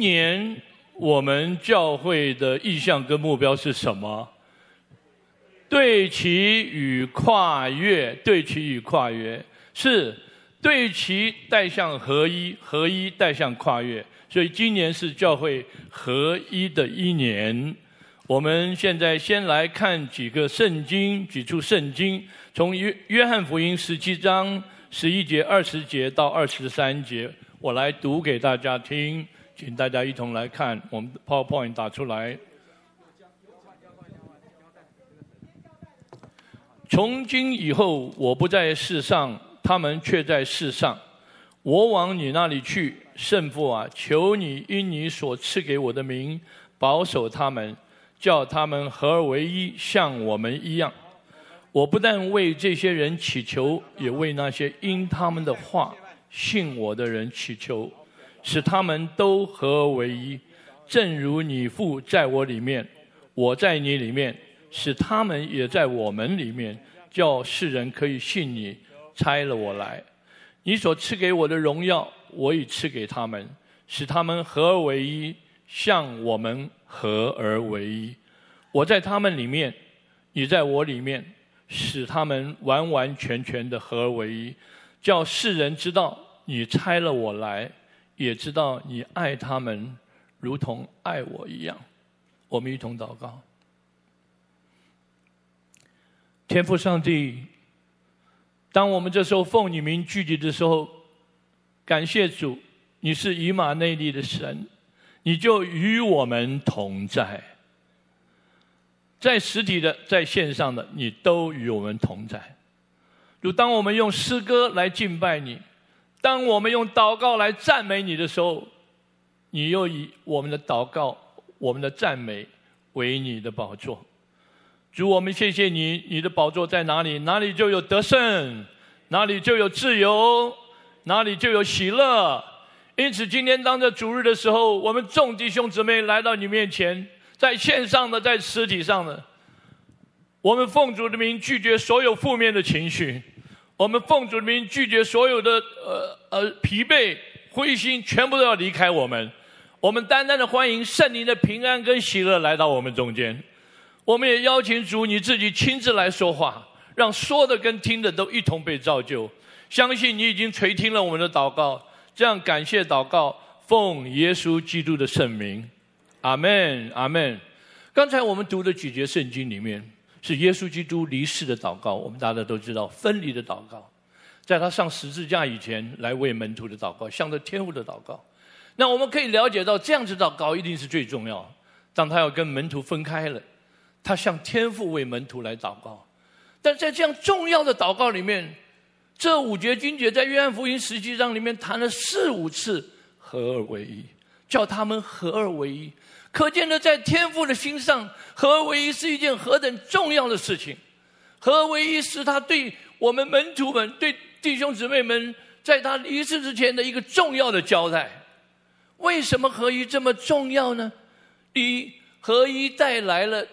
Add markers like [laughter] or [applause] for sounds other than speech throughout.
年我们教会的意向跟目标是什么？对齐与跨越，对齐与跨越是对齐带向合一，合一带向跨越。所以今年是教会合一的一年。我们现在先来看几个圣经，几处圣经，从约约翰福音十七章十一节、二十节到二十三节，我来读给大家听，请大家一同来看。我们的 PowerPoint 打出来。从今以后，我不在世上，他们却在世上。我往你那里去，圣父啊，求你因你所赐给我的名，保守他们。叫他们合而为一，像我们一样。我不但为这些人祈求，也为那些因他们的话信我的人祈求，使他们都合而为一，正如你父在我里面，我在你里面，使他们也在我们里面，叫世人可以信你差了我来。你所赐给我的荣耀，我已赐给他们，使他们合而为一，像我们。合而为一，我在他们里面，你在我里面，使他们完完全全的合而为一，叫世人知道你差了我来，也知道你爱他们如同爱我一样。我们一同祷告，天父上帝，当我们这时候奉你名聚集的时候，感谢主，你是以马内利的神。你就与我们同在，在实体的，在线上的，你都与我们同在。就当我们用诗歌来敬拜你，当我们用祷告来赞美你的时候，你又以我们的祷告、我们的赞美为你的宝座。主，我们谢谢你，你的宝座在哪里，哪里就有得胜，哪里就有自由，哪里就有喜乐。因此，今天当着主日的时候，我们众弟兄姊妹来到你面前，在线上的，在实体上的，我们奉主的名拒绝所有负面的情绪，我们奉主的名拒绝所有的呃呃疲惫、灰心，全部都要离开我们。我们单单的欢迎圣灵的平安跟喜乐来到我们中间。我们也邀请主你自己亲自来说话，让说的跟听的都一同被造就。相信你已经垂听了我们的祷告。这样感谢祷告，奉耶稣基督的圣名，阿门，阿门。刚才我们读的几节圣经里面，是耶稣基督离世的祷告。我们大家都知道，分离的祷告，在他上十字架以前，来为门徒的祷告，向着天父的祷告。那我们可以了解到，这样子祷告一定是最重要。当他要跟门徒分开了，他向天父为门徒来祷告。但在这样重要的祷告里面，这五节经节在约翰福音十七章里面谈了四五次合而为一，叫他们合而为一。可见的，在天父的心上，合为一是一件何等重要的事情。合为一是他对我们门徒们、对弟兄姊妹们，在他离世之前的一个重要的交代。为什么合一这么重要呢？第一，合一带来了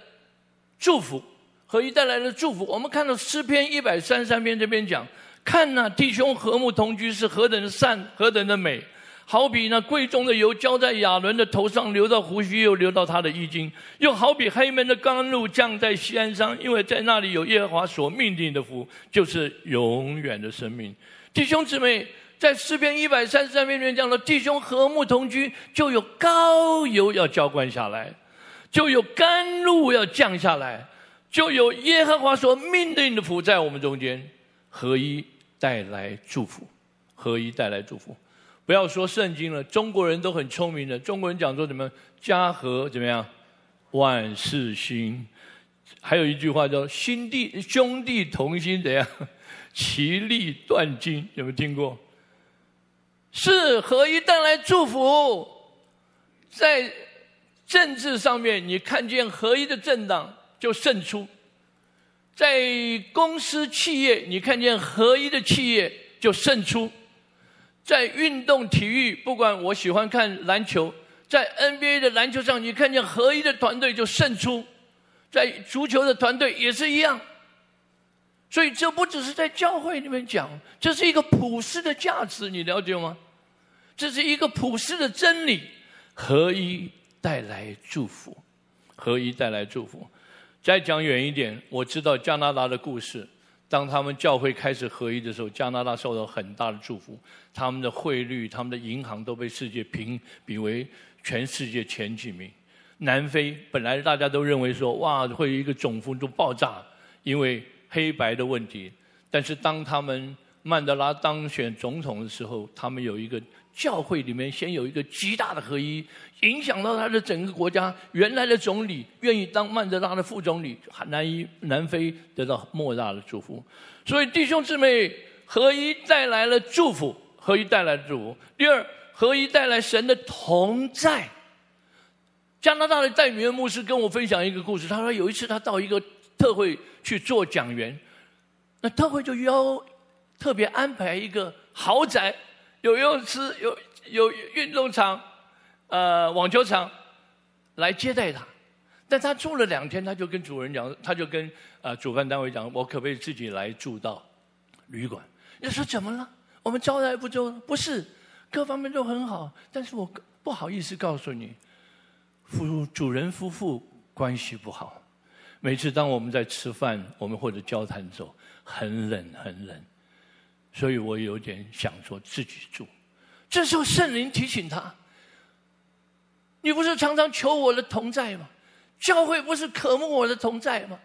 祝福，合一带来了祝福。我们看到诗篇一百三十三篇这边讲。看呐、弟兄和睦同居是何等的善，何等的美，好比那贵重的油浇在亚伦的头上，流到胡须，又流到他的衣襟；又好比黑门的甘露降在锡安山，因为在那里有耶和华所命定的福，就是永远的生命。弟兄姊妹，在诗篇一百三十三篇里面讲了，弟兄和睦同居，就有膏油要浇灌下来，就有甘露要降下来，就有耶和华所命定的福在我们中间合一。带来祝福，合一带来祝福。不要说圣经了，中国人都很聪明的。中国人讲说什么？家和怎么样？万事兴。还有一句话叫“兄弟兄弟同心”，怎样？[laughs] 其利断金。有没有听过？是合一带来祝福。在政治上面，你看见合一的政党就胜出。在公司企业，你看见合一的企业就胜出；在运动体育，不管我喜欢看篮球，在 NBA 的篮球上，你看见合一的团队就胜出；在足球的团队也是一样。所以这不只是在教会里面讲，这是一个普世的价值，你了解吗？这是一个普世的真理。合一带来祝福，合一带来祝福。再讲远一点，我知道加拿大的故事。当他们教会开始合一的时候，加拿大受到很大的祝福。他们的汇率、他们的银行都被世界评比为全世界前几名。南非本来大家都认为说，哇，会有一个总额度爆炸，因为黑白的问题。但是当他们曼德拉当选总统的时候，他们有一个教会里面先有一个极大的合一。影响到他的整个国家，原来的总理愿意当曼德拉的副总理，南一南非得到莫大的祝福。所以弟兄姊妹，合一带来了祝福，合一带来了祝福。第二，合一带来神的同在。加拿大的戴米恩牧师跟我分享一个故事，他说有一次他到一个特会去做讲员，那特会就要特别安排一个豪宅，有游泳池，有有运动场。呃，网球场来接待他，但他住了两天，他就跟主人讲，他就跟呃主办单位讲，我可不可以自己来住到旅馆？你说怎么了？我们招待不周？不是，各方面都很好，但是我不好意思告诉你，夫主人夫妇关系不好。每次当我们在吃饭，我们或者交谈的时候，很冷很冷，所以我有点想说自己住。这时候圣灵提醒他。你不是常常求我的同在吗？教会不是渴慕我的同在吗？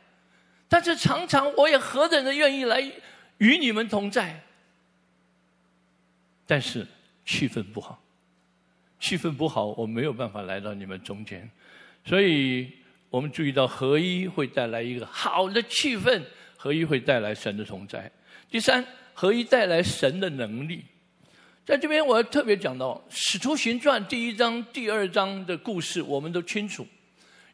但是常常我也何等的愿意来与你们同在。但是气氛不好，气氛不好，我没有办法来到你们中间。所以我们注意到合一会带来一个好的气氛，合一会带来神的同在。第三，合一带来神的能力。在这边，我要特别讲到《使徒行传》第一章、第二章的故事，我们都清楚。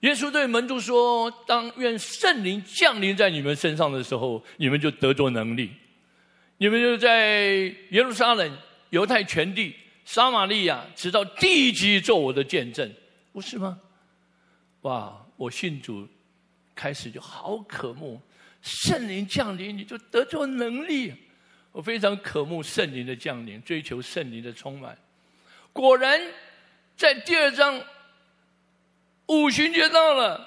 耶稣对门徒说：“当愿圣灵降临在你们身上的时候，你们就得着能力。你们就在耶路撒冷、犹太全地、撒玛利亚，直到地极做我的见证，不是吗？”哇！我信主开始就好渴慕圣灵降临，你就得着能力。我非常渴慕圣灵的降临，追求圣灵的充满。果然，在第二章，五旬节到了，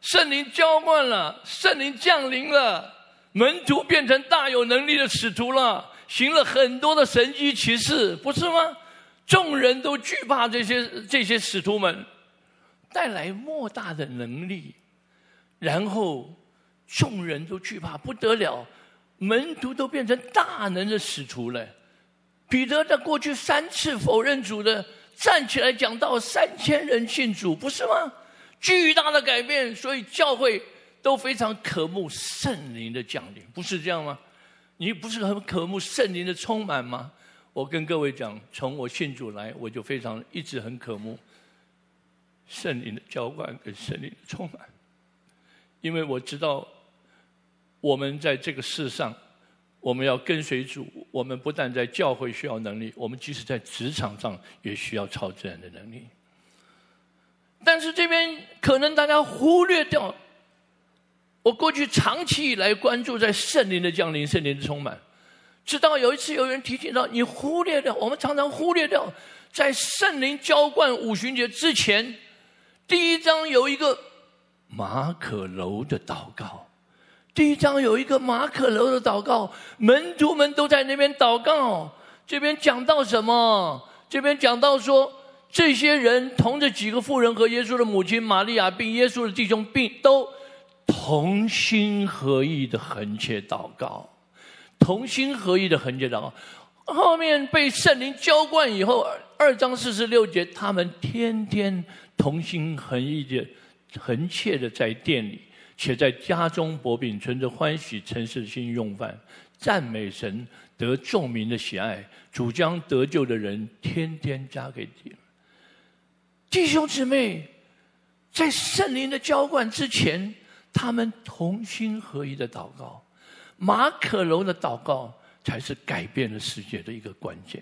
圣灵浇灌了，圣灵降临了，门徒变成大有能力的使徒了，行了很多的神迹奇事，不是吗？众人都惧怕这些这些使徒们，带来莫大的能力，然后众人都惧怕不得了。门徒都变成大能的使徒了，彼得在过去三次否认主的，站起来讲到，三千人信主，不是吗？巨大的改变，所以教会都非常渴慕圣灵的降临，不是这样吗？你不是很渴慕圣灵的充满吗？我跟各位讲，从我信主来，我就非常一直很渴慕圣灵的浇灌跟圣灵的充满，因为我知道。我们在这个世上，我们要跟随主。我们不但在教会需要能力，我们即使在职场上也需要超自然的能力。但是这边可能大家忽略掉，我过去长期以来关注在圣灵的降临、圣灵的充满，直到有一次有人提醒到，你忽略掉，我们常常忽略掉，在圣灵浇灌五旬节之前，第一章有一个马可楼的祷告。第一章有一个马可楼的祷告，门徒们都在那边祷告。这边讲到什么？这边讲到说，这些人同着几个妇人和耶稣的母亲玛利亚，并耶稣的弟兄，并都同心合意的恒切祷告，同心合意的恒切祷告。后面被圣灵浇灌以后，二章四十六节，他们天天同心合意的恒切的在店里。且在家中薄饼，存着欢喜诚实的心用饭，赞美神，得众民的喜爱。主将得救的人天天加给你。弟兄姊妹，在圣灵的浇灌之前，他们同心合一的祷告，马可楼的祷告才是改变了世界的一个关键。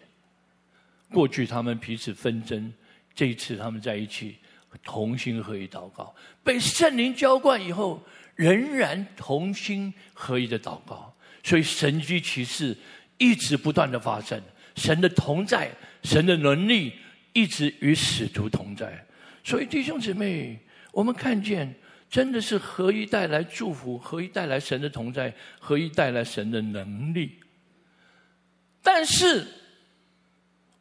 过去他们彼此纷争，这一次他们在一起。同心合一祷告，被圣灵浇灌以后，仍然同心合一的祷告，所以神迹奇事一直不断的发生。神的同在，神的能力一直与使徒同在。所以弟兄姊妹，我们看见真的是合一带来祝福，合一带来神的同在，合一带来神的能力。但是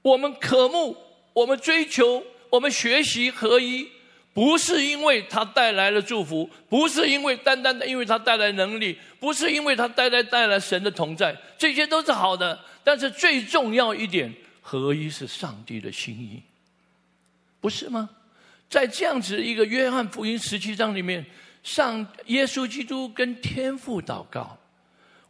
我们渴慕，我们追求，我们学习合一，不是因为它带来了祝福，不是因为单单的因为它带来能力，不是因为它带来带来神的同在，这些都是好的。但是最重要一点，合一是上帝的心意，不是吗？在这样子一个约翰福音十七章里面，上耶稣基督跟天父祷告，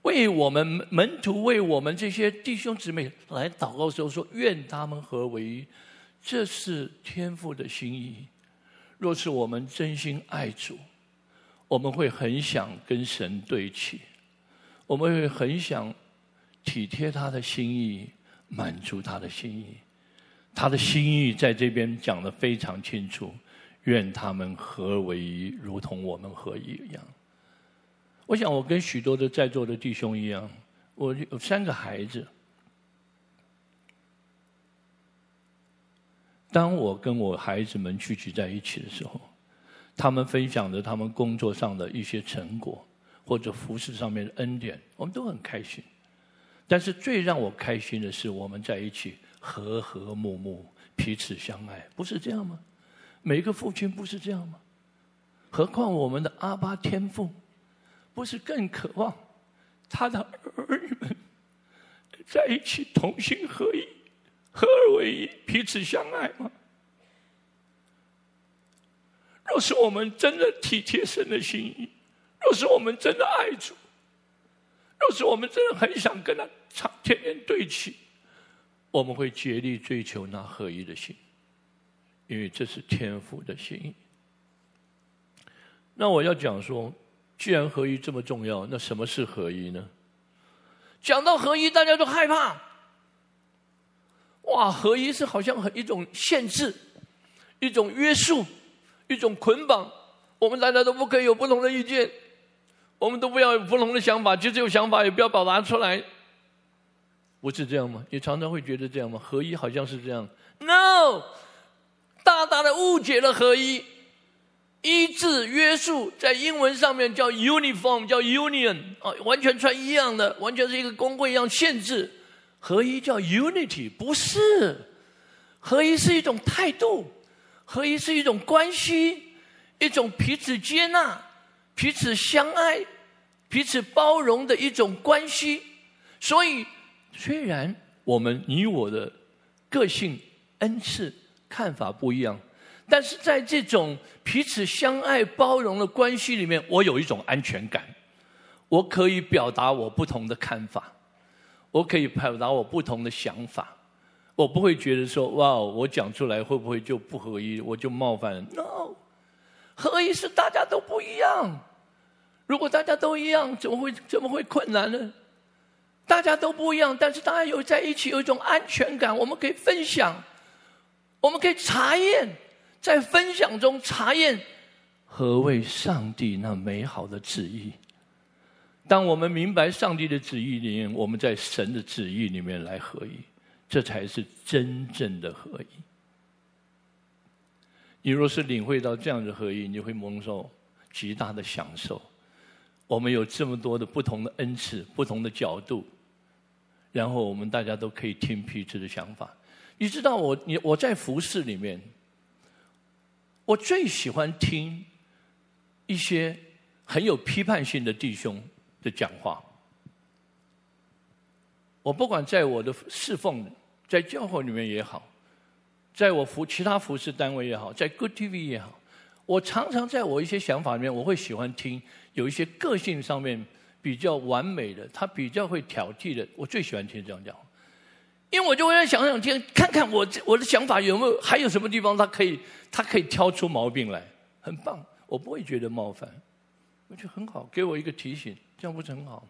为我们门徒，为我们这些弟兄姊妹来祷告的时候说：愿他们合为一。这是天父的心意。若是我们真心爱主，我们会很想跟神对齐，我们会很想体贴他的心意，满足他的心意。他的心意在这边讲得非常清楚，愿他们合为一，如同我们合一一样。我想，我跟许多的在座的弟兄一样，我有三个孩子。当我跟我孩子们聚集在一起的时候，他们分享着他们工作上的一些成果，或者服事上面的恩典，我们都很开心。但是最让我开心的是，我们在一起和和睦睦，彼此相爱，不是这样吗？每个父亲不是这样吗？何况我们的阿爸天父，不是更渴望他的儿女们在一起同心合一？合而为一，彼此相爱吗？若是我们真的体贴神的心意，若是我们真的爱主，若是我们真的很想跟他常天天对齐，我们会竭力追求那合一的心，因为这是天父的心意。那我要讲说，既然合一这么重要，那什么是合一呢？讲到合一，大家都害怕。哇，合一是好像很一种限制，一种约束，一种捆绑。我们大家都不可以有不同的意见，我们都不要有不同的想法，即使有想法也不要表达出来。不是这样吗？你常常会觉得这样吗？合一好像是这样。No，大大的误解了合一。一致约束在英文上面叫 uniform，叫 union 啊，完全穿一样的，完全是一个工会一样限制。合一叫 unity，不是，合一是一种态度，合一是一种关系，一种彼此接纳、彼此相爱、彼此包容的一种关系。所以，虽然我们你我的个性、恩赐、看法不一样，但是在这种彼此相爱、包容的关系里面，我有一种安全感，我可以表达我不同的看法。我可以表达我不同的想法，我不会觉得说哇，我讲出来会不会就不合一，我就冒犯了？No，合一是大家都不一样。如果大家都一样，怎么会怎么会困难呢？大家都不一样，但是大家有在一起有一种安全感，我们可以分享，我们可以查验，在分享中查验何为上帝那美好的旨意。当我们明白上帝的旨意里面，我们在神的旨意里面来合一，这才是真正的合一。你若是领会到这样的合一，你会蒙受极大的享受。我们有这么多的不同的恩赐、不同的角度，然后我们大家都可以听彼此的想法。你知道我，你我在服侍里面，我最喜欢听一些很有批判性的弟兄。的讲话，我不管在我的侍奉，在教会里面也好，在我服其他服侍单位也好，在 Good TV 也好，我常常在我一些想法里面，我会喜欢听有一些个性上面比较完美的，他比较会挑剔的，我最喜欢听这样讲话，因为我就会想想听，看看我我的想法有没有还有什么地方他可以他可以挑出毛病来，很棒，我不会觉得冒犯，我觉得很好，给我一个提醒。这样不是很好？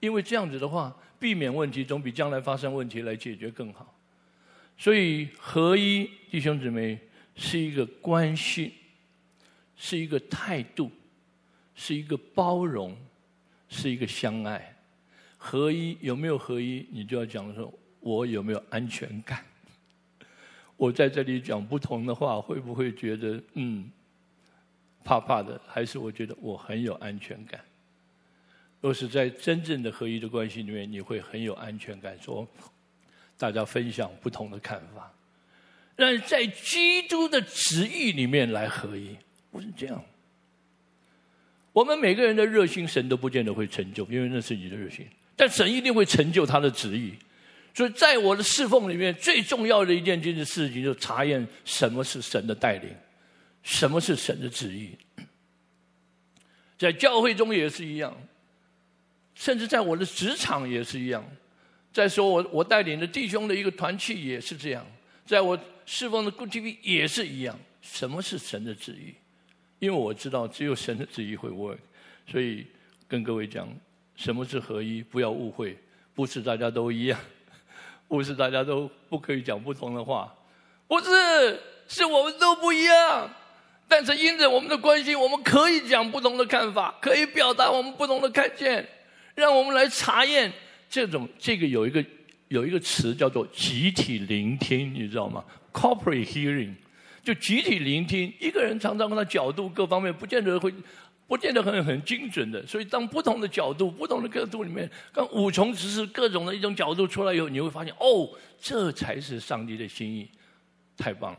因为这样子的话，避免问题总比将来发生问题来解决更好。所以合一，弟兄姊妹，是一个关系，是一个态度，是一个包容，是一个相爱。合一有没有合一？你就要讲说，我有没有安全感？我在这里讲不同的话，会不会觉得嗯怕怕的？还是我觉得我很有安全感？若是在真正的合一的关系里面，你会很有安全感，说大家分享不同的看法，但是在基督的旨意里面来合一，不是这样。我们每个人的热心，神都不见得会成就，因为那是你的热心。但神一定会成就他的旨意。所以在我的侍奉里面，最重要的一件件事情，就是查验什么是神的带领，什么是神的旨意。在教会中也是一样，甚至在我的职场也是一样。再说我我带领的弟兄的一个团契也是这样，在我侍奉的 Good TV 也是一样。什么是神的旨意？因为我知道只有神的旨意会 work，所以跟各位讲，什么是合一？不要误会，不是大家都一样，[laughs] 不是大家都不可以讲不同的话，不是，是我们都不一样。但是因着我们的关系，我们可以讲不同的看法，可以表达我们不同的看见，让我们来查验这种这个有一个有一个词叫做集体聆听，你知道吗？Corporate hearing。就集体聆听，一个人常常跟他角度各方面不见得会，不见得很很精准的。所以当不同的角度、不同的角度里面，当五重职事各种的一种角度出来以后，你会发现，哦，这才是上帝的心意，太棒了！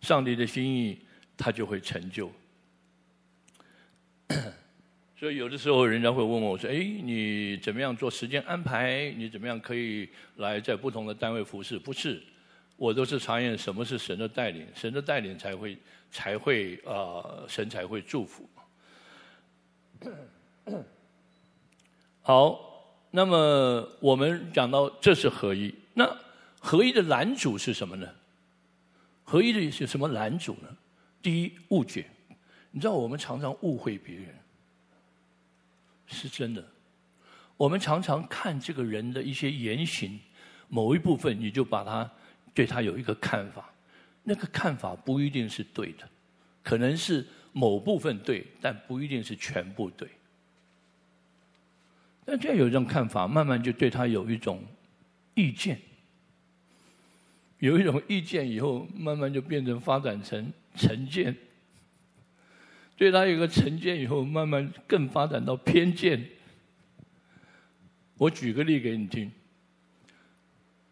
上帝的心意，他就会成就。所以有的时候，人家会问我说：“哎，你怎么样做时间安排？你怎么样可以来在不同的单位服侍？”不是。我都是查验什么是神的带领，神的带领才会才会啊、呃，神才会祝福。[coughs] 好，那么我们讲到这是合一，那合一的拦阻是什么呢？合一的是什么拦阻呢？第一，误解。你知道我们常常误会别人，是真的。我们常常看这个人的一些言行，某一部分你就把他。对他有一个看法，那个看法不一定是对的，可能是某部分对，但不一定是全部对。但这样有一种看法，慢慢就对他有一种意见，有一种意见以后，慢慢就变成发展成成见。对他有个成见以后，慢慢更发展到偏见。我举个例给你听。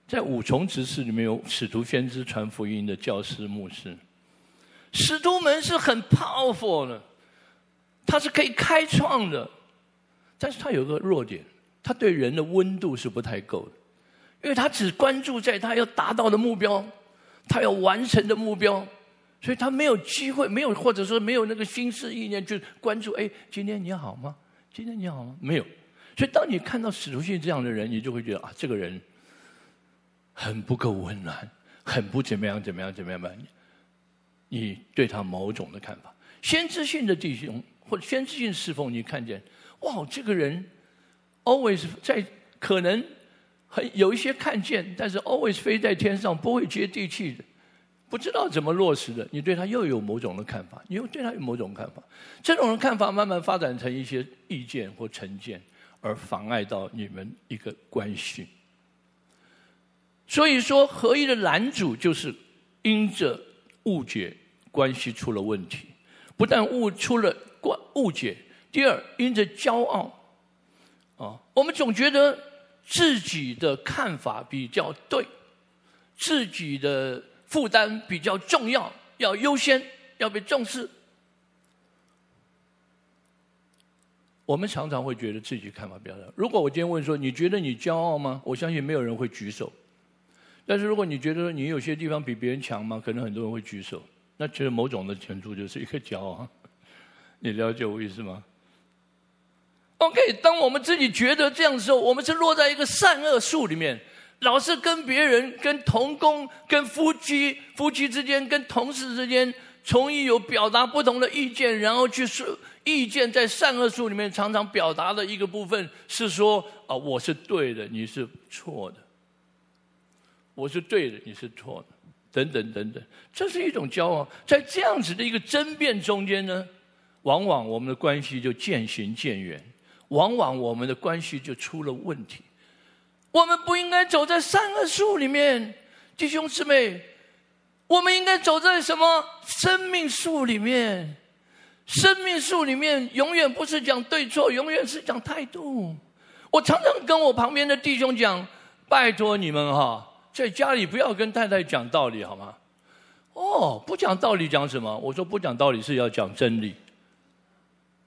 在五重职事里面有使徒、先知、传福音的教师、牧师。使徒们是很 powerful 的，他是可以开创的，但是他有个弱点，他对人的温度是不太够的，因为他只关注在他要达到的目标，他要完成的目标，所以他没有机会，没有或者说没有那个心思意念去关注。哎，今天你好吗？今天你好吗？没有。所以当你看到使徒信这样的人，你就会觉得啊，这个人。很不够温暖，很不怎么样，怎么样，怎么样吧？你对他某种的看法，先知性的弟兄或者先知性侍奉，你看见哇，这个人 always 在可能很有一些看见，但是 always 飞在天上，不会接地气的，不知道怎么落实的。你对他又有某种的看法，你又对他有某种看法，这种的看法慢慢发展成一些意见或成见，而妨碍到你们一个关系。所以说，合一的拦阻就是因着误解，关系出了问题。不但误出了关误解，第二，因着骄傲，啊，我们总觉得自己的看法比较对，自己的负担比较重要，要优先，要被重视。我们常常会觉得自己看法比较大。如果我今天问说，你觉得你骄傲吗？我相信没有人会举手。但是如果你觉得你有些地方比别人强吗，可能很多人会举手。那其实某种的程度就是一个骄傲，[laughs] 你了解我意思吗？OK，当我们自己觉得这样的时候，我们是落在一个善恶树里面，老是跟别人、跟同工、跟夫妻、夫妻之间、跟同事之间，从一有表达不同的意见，然后去说意见在善恶术里面常常表达的一个部分是说啊，我是对的，你是错的。我是对的，你是错的，等等等等，这是一种交往。在这样子的一个争辩中间呢，往往我们的关系就渐行渐远，往往我们的关系就出了问题。我们不应该走在善恶树里面，弟兄姊妹，我们应该走在什么生命树里面？生命树里面永远不是讲对错，永远是讲态度。我常常跟我旁边的弟兄讲：“拜托你们哈，在家里不要跟太太讲道理，好吗？”哦，不讲道理讲什么？我说不讲道理是要讲真理。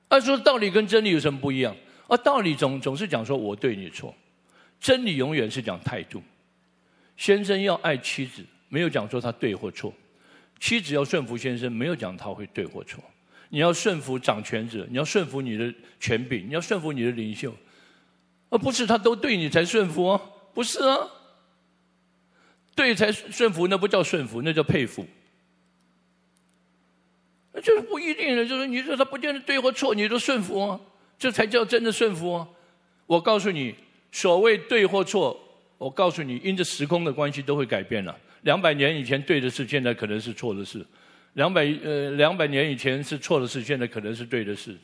他说道理跟真理有什么不一样？啊，道理总总是讲说我对你错，真理永远是讲态度。先生要爱妻子，没有讲说他对或错；妻子要顺服先生，没有讲他会对或错。你要顺服掌权者，你要顺服你的权柄，你要顺服你的领袖，而不是他都对你才顺服啊？不是啊，对才顺服，那不叫顺服，那叫佩服。那就是不一定的，就是你说他不见得对或错，你都顺服啊，这才叫真的顺服啊。我告诉你，所谓对或错，我告诉你，因着时空的关系都会改变了。两百年以前对的事，现在可能是错的事。两百呃，两百年以前是错的事，现在可能是对的事，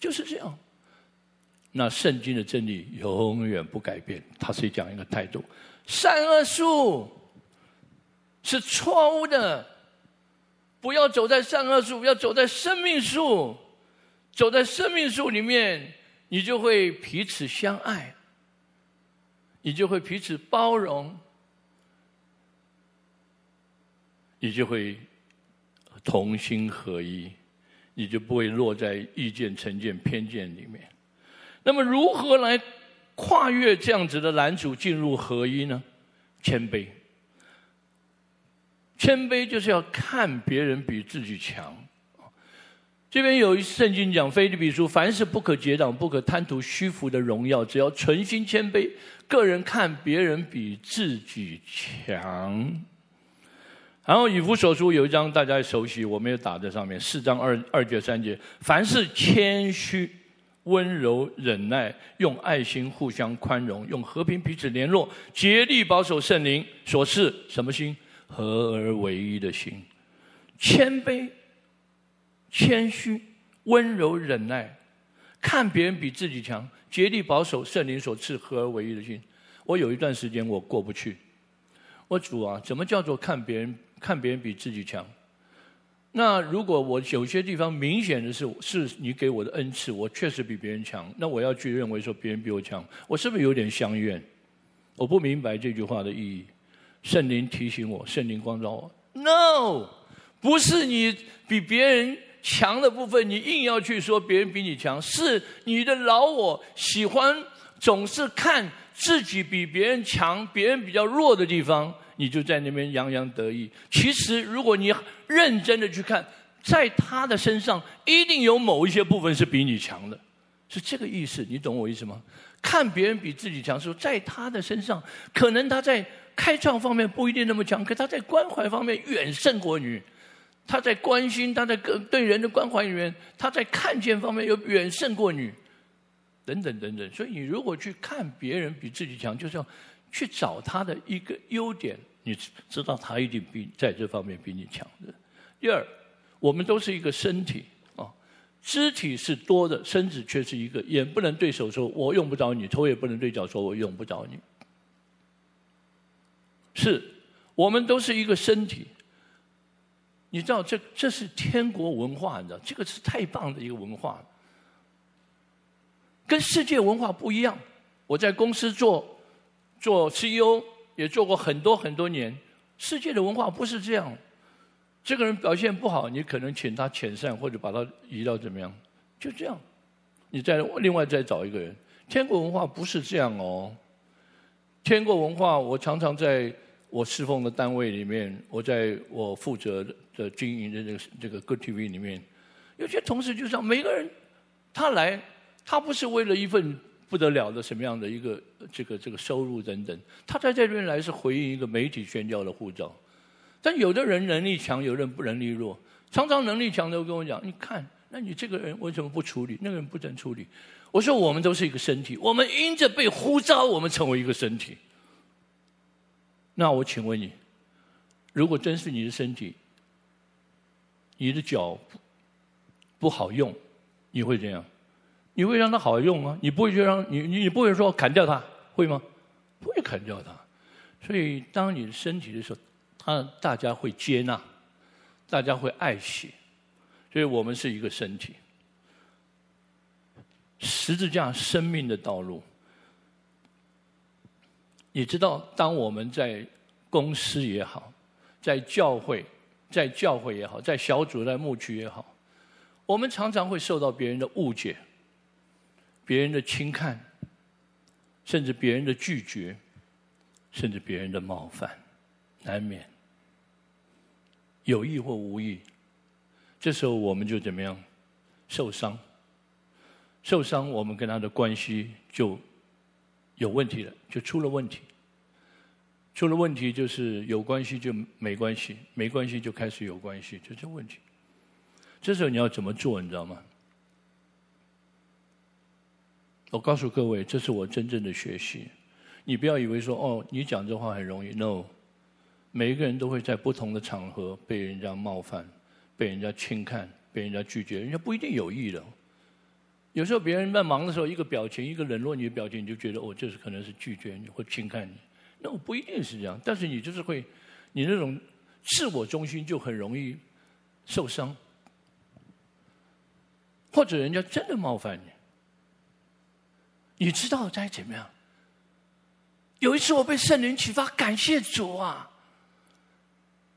就是这样。那圣经的真理永远不改变，它是讲一个态度：善恶树是错误的，不要走在善恶树，要走在生命树。走在生命树里面，你就会彼此相爱，你就会彼此包容。你就会同心合一，你就不会落在意见、成见、偏见里面。那么，如何来跨越这样子的拦阻，进入合一呢？谦卑，谦卑就是要看别人比自己强。这边有一圣经讲，腓立比书，凡事不可结党，不可贪图虚浮的荣耀，只要存心谦卑，个人看别人比自己强。然后以弗所书有一章大家熟悉，我没有打在上面。四章二二节三节，凡事谦虚、温柔、忍耐，用爱心互相宽容，用和平彼此联络，竭力保守圣灵所赐什么心？合而为一的心。谦卑、谦虚、温柔、忍耐，看别人比自己强，竭力保守圣灵所赐合而为一的心。我有一段时间我过不去，我主啊，怎么叫做看别人？看别人比自己强，那如果我有些地方明显的是是你给我的恩赐，我确实比别人强，那我要去认为说别人比我强，我是不是有点相怨？我不明白这句话的意义。圣灵提醒我，圣灵光照我，No，不是你比别人强的部分，你硬要去说别人比你强，是你的老我喜欢总是看自己比别人强，别人比较弱的地方。你就在那边洋洋得意。其实，如果你认真的去看，在他的身上一定有某一些部分是比你强的，是这个意思。你懂我意思吗？看别人比自己强，说在他的身上，可能他在开创方面不一定那么强，可他在关怀方面远胜过你。他在关心，他在对人的关怀里面，他在看见方面又远胜过你，等等等等。所以，你如果去看别人比自己强，就是要。去找他的一个优点，你知道他一定比在这方面比你强的。第二，我们都是一个身体啊，肢体是多的，身子却是一个。眼不能对手说“我用不着你”，头也不能对脚说“我用不着你”。是，我们都是一个身体。你知道这这是天国文化，你知道这个是太棒的一个文化，跟世界文化不一样。我在公司做。做 CEO 也做过很多很多年，世界的文化不是这样。这个人表现不好，你可能请他遣散或者把他移到怎么样，就这样。你再另外再找一个人。天国文化不是这样哦。天国文化，我常常在我侍奉的单位里面，我在我负责的经营的这个这个 Good TV 里面，有些同事就像每个人，他来，他不是为了一份。不得了的什么样的一个这个这个收入等等，他在这边来是回应一个媒体宣教的护照，但有的人能力强，有的人不能力弱。常常能力强的跟我讲：“你看，那你这个人为什么不处理？那个人不能处理。”我说：“我们都是一个身体，我们因着被呼召，我们成为一个身体。”那我请问你，如果真是你的身体，你的脚不好用，你会怎样？你会让它好用吗？你不会去让你你你不会说砍掉它，会吗？不会砍掉它。所以当你的身体的时候，他大家会接纳，大家会爱惜，所以我们是一个身体。十字架生命的道路，你知道，当我们在公司也好，在教会，在教会也好，在小组、在牧区也好，我们常常会受到别人的误解、别人的轻看，甚至别人的拒绝，甚至别人的冒犯，难免有意或无意。这时候我们就怎么样？受伤。受伤，我们跟他的关系就有问题了，就出了问题。出了问题就是有关系就没关系，没关系就开始有关系，就这问题。这时候你要怎么做，你知道吗？我告诉各位，这是我真正的学习。你不要以为说哦，你讲这话很容易。No，每一个人都会在不同的场合被人家冒犯、被人家轻看、被人家拒绝，人家不一定有意的。有时候别人在忙的时候，一个表情，一个冷落你的表情，你就觉得哦，这是可能是拒绝你或轻看你。那我不一定是这样，但是你就是会，你那种自我中心就很容易受伤，或者人家真的冒犯你。你知道该怎么样？有一次我被圣灵启发，感谢主啊！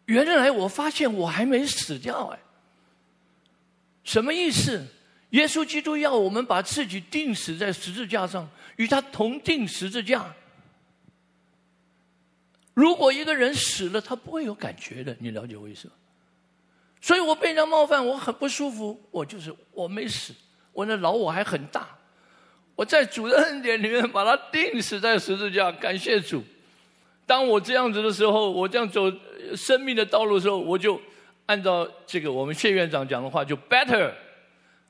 原来我发现我还没死掉哎，什么意思？耶稣基督要我们把自己钉死在十字架上，与他同钉十字架。如果一个人死了，他不会有感觉的，你了解我意思吗？所以我被人家冒犯，我很不舒服。我就是我没死，我的老我还很大。我在主的恩典里面把他钉死在十字架，感谢主。当我这样子的时候，我这样走生命的道路的时候，我就按照这个我们谢院长讲的话，就 better。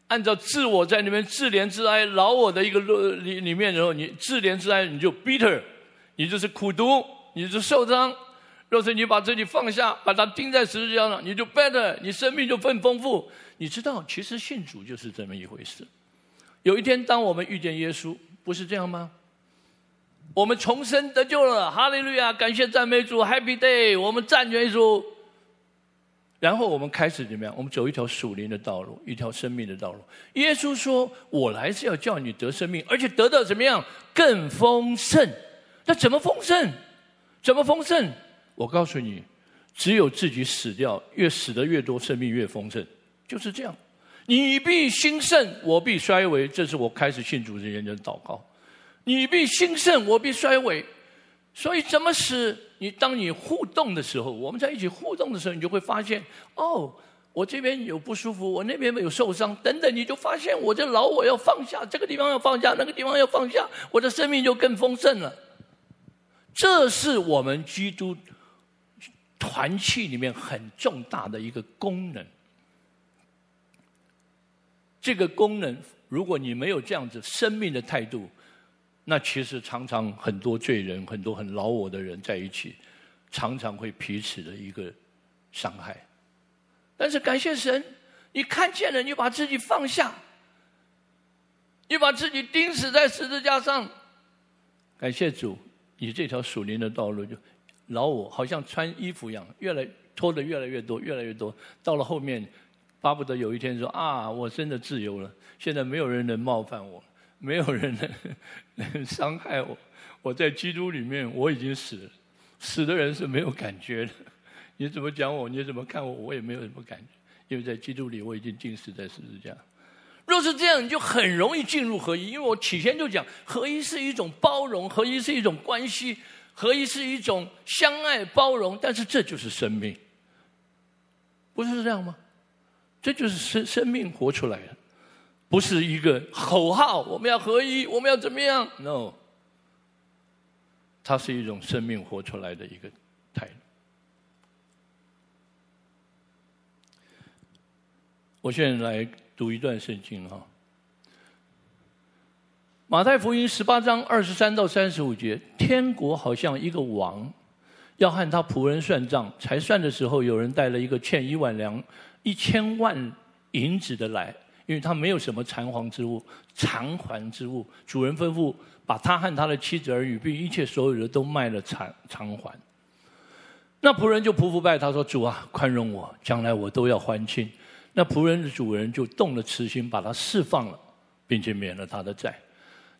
按照自我在那边自怜自哀，老我的一个里里面，然后你自怜自哀，你就 bitter，你就是苦读，你就是受伤。若是你把自己放下，把它钉在十字架上，你就 better，你生命就更丰富。你知道，其实信主就是这么一回事。有一天，当我们遇见耶稣，不是这样吗？我们重生得救了，哈利路亚！感谢赞美主，Happy Day！我们赞耶稣。然后我们开始怎么样？我们走一条属灵的道路，一条生命的道路。耶稣说：“我来是要叫你得生命，而且得到怎么样？更丰盛。那怎么丰盛？怎么丰盛？我告诉你，只有自己死掉，越死的越多，生命越丰盛，就是这样。你必兴盛，我必衰微。这是我开始信主之前的祷告。你必兴盛，我必衰微。所以怎么死？”你当你互动的时候，我们在一起互动的时候，你就会发现，哦，我这边有不舒服，我那边有受伤，等等，你就发现我这老我要放下，这个地方要放下，那个地方要放下，我的生命就更丰盛了。这是我们基督团契里面很重大的一个功能。这个功能，如果你没有这样子生命的态度，那其实常常很多罪人，很多很老我的人在一起，常常会彼此的一个伤害。但是感谢神，你看见了，你把自己放下，你把自己钉死在十字架上。感谢主，你这条属灵的道路就老我好像穿衣服一样，越来脱的越来越多，越来越多。到了后面，巴不得有一天说啊，我真的自由了，现在没有人能冒犯我。没有人 [laughs] 能伤害我，我在基督里面我已经死了，死的人是没有感觉的。你怎么讲我，你怎么看我，我也没有什么感觉，因为在基督里我已经钉死在十字架。若是这样，你就很容易进入合一。因为我起先就讲，合一是一种包容，合一是一种关系，合一是一种相爱包容。但是这就是生命，不是这样吗？这就是生生命活出来的。不是一个口号，我们要合一，我们要怎么样？No，它是一种生命活出来的一个态度。我现在来读一段圣经哈，《马太福音》十八章二十三到三十五节：天国好像一个王，要和他仆人算账，才算的时候，有人带了一个欠一万两、一千万银子的来。因为他没有什么偿还之物，偿还之物。主人吩咐把他和他的妻子儿女并一切所有的都卖了偿偿还。那仆人就匍匐拜他说：“主啊，宽容我，将来我都要还清。”那仆人的主人就动了慈心，把他释放了，并且免了他的债。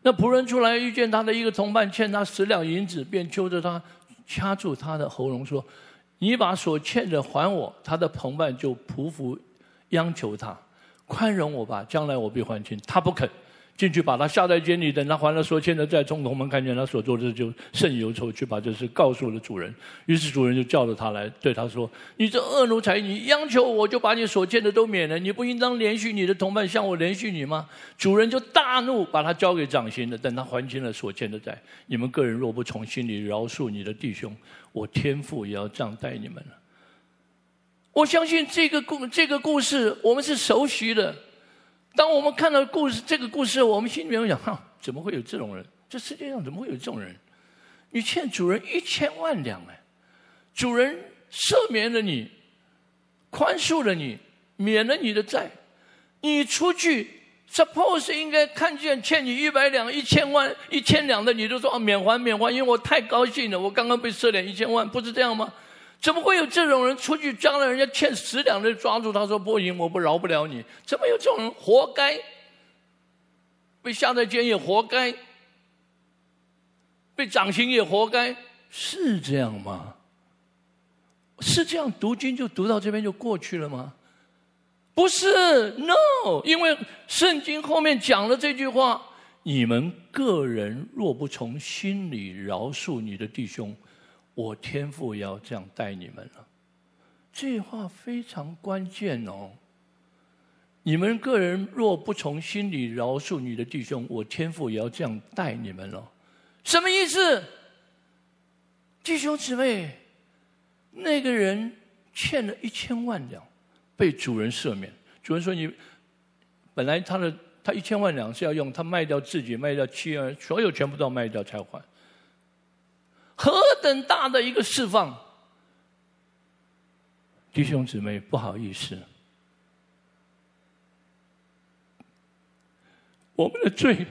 那仆人出来遇见他的一个同伴欠他十两银子，便揪着他掐住他的喉咙说：“你把所欠的还我。”他的同伴就匍匐央求他：“宽容我吧，将来我必还清。”他不肯。进去把他下在监里，等他还了所欠的债，从同门看见他所做的就甚忧愁，去把这事告诉了主人。于是主人就叫着他来，对他说：“你这恶奴才，你央求我就把你所欠的都免了，你不应当怜恤你的同伴，向我怜恤你吗？”主人就大怒，把他交给掌刑的，等他还清了所欠的债。你们个人若不从心里饶恕你的弟兄，我天父也要这样待你们了。我相信这个故这个故事我们是熟悉的。当我们看到故事这个故事，我们心里面想：哈，怎么会有这种人？这世界上怎么会有这种人？你欠主人一千万两哎，主人赦免了你，宽恕了你，免了你的债，你出去，suppose 应该看见欠你一百两、一千万、一千两的，你就说啊，免还免还，因为我太高兴了，我刚刚被赦免一千万，不是这样吗？怎么会有这种人出去？将来人家欠十两的抓住他说不行，我不饶不了你。怎么有这种人？活该！被下在监也活该，被掌刑也活该，是这样吗？是这样读经就读到这边就过去了吗？不是，no，因为圣经后面讲了这句话：你们个人若不从心里饶恕你的弟兄。我天父也要这样待你们了，这话非常关键哦。你们个人若不从心里饶恕你的弟兄，我天父也要这样待你们了。什么意思？弟兄姊妹，那个人欠了一千万两，被主人赦免。主人说：“你本来他的他一千万两是要用，他卖掉自己，卖掉妻儿，所有全部都要卖掉才还。”何等大的一个释放！弟兄姊妹，不好意思，我们的罪，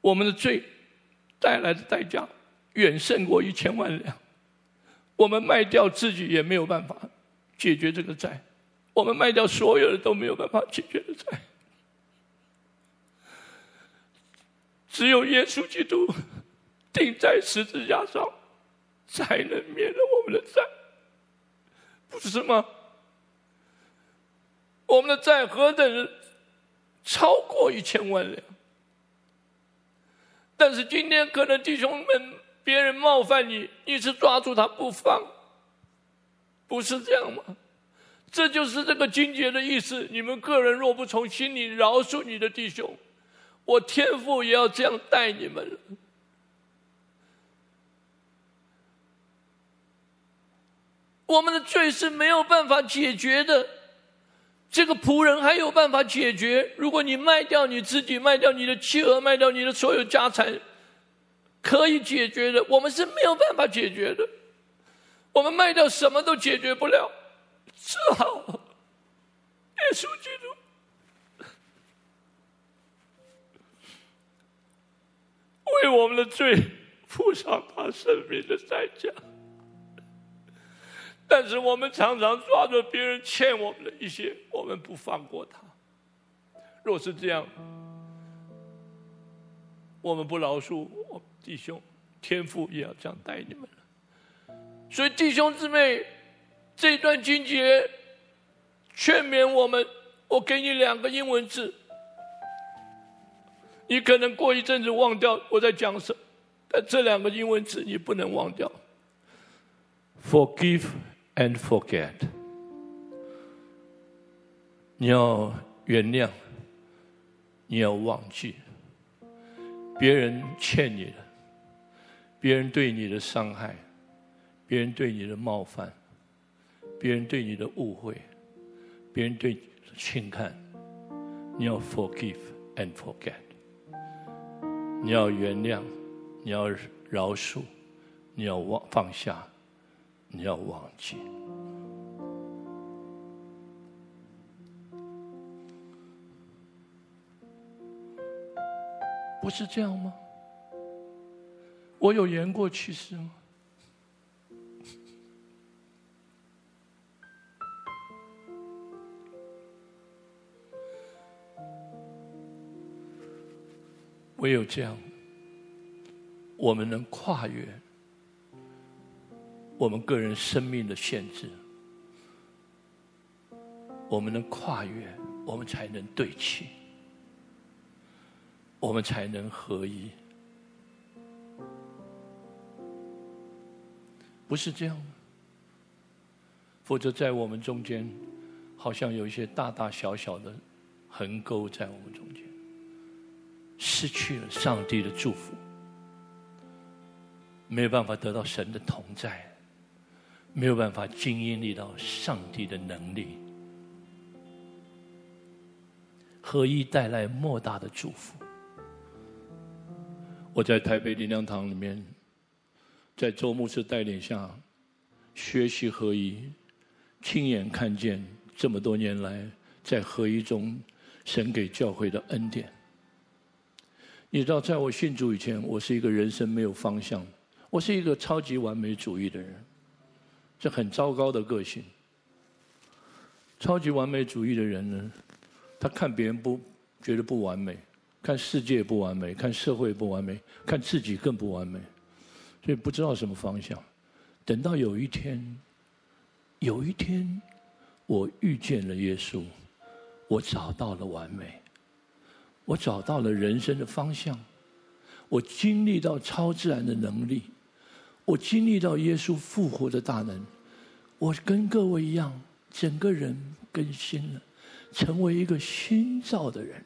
我们的罪带来的代价远胜过一千万两。我们卖掉自己也没有办法解决这个债，我们卖掉所有的都没有办法解决的债。只有耶稣基督钉在十字架上，才能免了我们的债，不是吗？我们的债何等超过一千万两？但是今天可能弟兄们，别人冒犯你，一直抓住他不放，不是这样吗？这就是这个经节的意思。你们个人若不从心里饶恕你的弟兄。我天父也要这样待你们了。我们的罪是没有办法解决的，这个仆人还有办法解决。如果你卖掉你自己，卖掉你的妻儿，卖掉你的所有家产，可以解决的。我们是没有办法解决的，我们卖掉什么都解决不了，只好 [laughs] 耶稣基督。为我们的罪付上他生命的代价，但是我们常常抓着别人欠我们的一些，我们不放过他。若是这样，我们不饶恕我们弟兄，天父也要这样待你们了。所以弟兄姊妹，这段经节劝勉我们，我给你两个英文字。你可能过一阵子忘掉我在讲什么，但这两个英文字你不能忘掉：forgive and forget。你要原谅，你要忘记。别人欠你的，别人对你的伤害，别人对你的冒犯，别人对你的误会，别人对你的轻看，你要 forgive and forget。你要原谅你要饶恕你要忘放下你要忘记。不是这样吗？我有言过其实吗？唯有这样，我们能跨越我们个人生命的限制，我们能跨越，我们才能对齐，我们才能合一。不是这样吗？否则在我们中间，好像有一些大大小小的横沟在我们中间。失去了上帝的祝福，没有办法得到神的同在，没有办法经历到上帝的能力，合一带来莫大的祝福。我在台北灵粮堂里面，在周牧师带领下学习合一，亲眼看见这么多年来在合一中神给教会的恩典。你知道，在我信主以前，我是一个人生没有方向，我是一个超级完美主义的人，这很糟糕的个性。超级完美主义的人呢，他看别人不觉得不完美，看世界不完美，看社会不完美，看自己更不完美，所以不知道什么方向。等到有一天，有一天，我遇见了耶稣，我找到了完美。我找到了人生的方向，我经历到超自然的能力，我经历到耶稣复活的大能，我跟各位一样，整个人更新了，成为一个新造的人。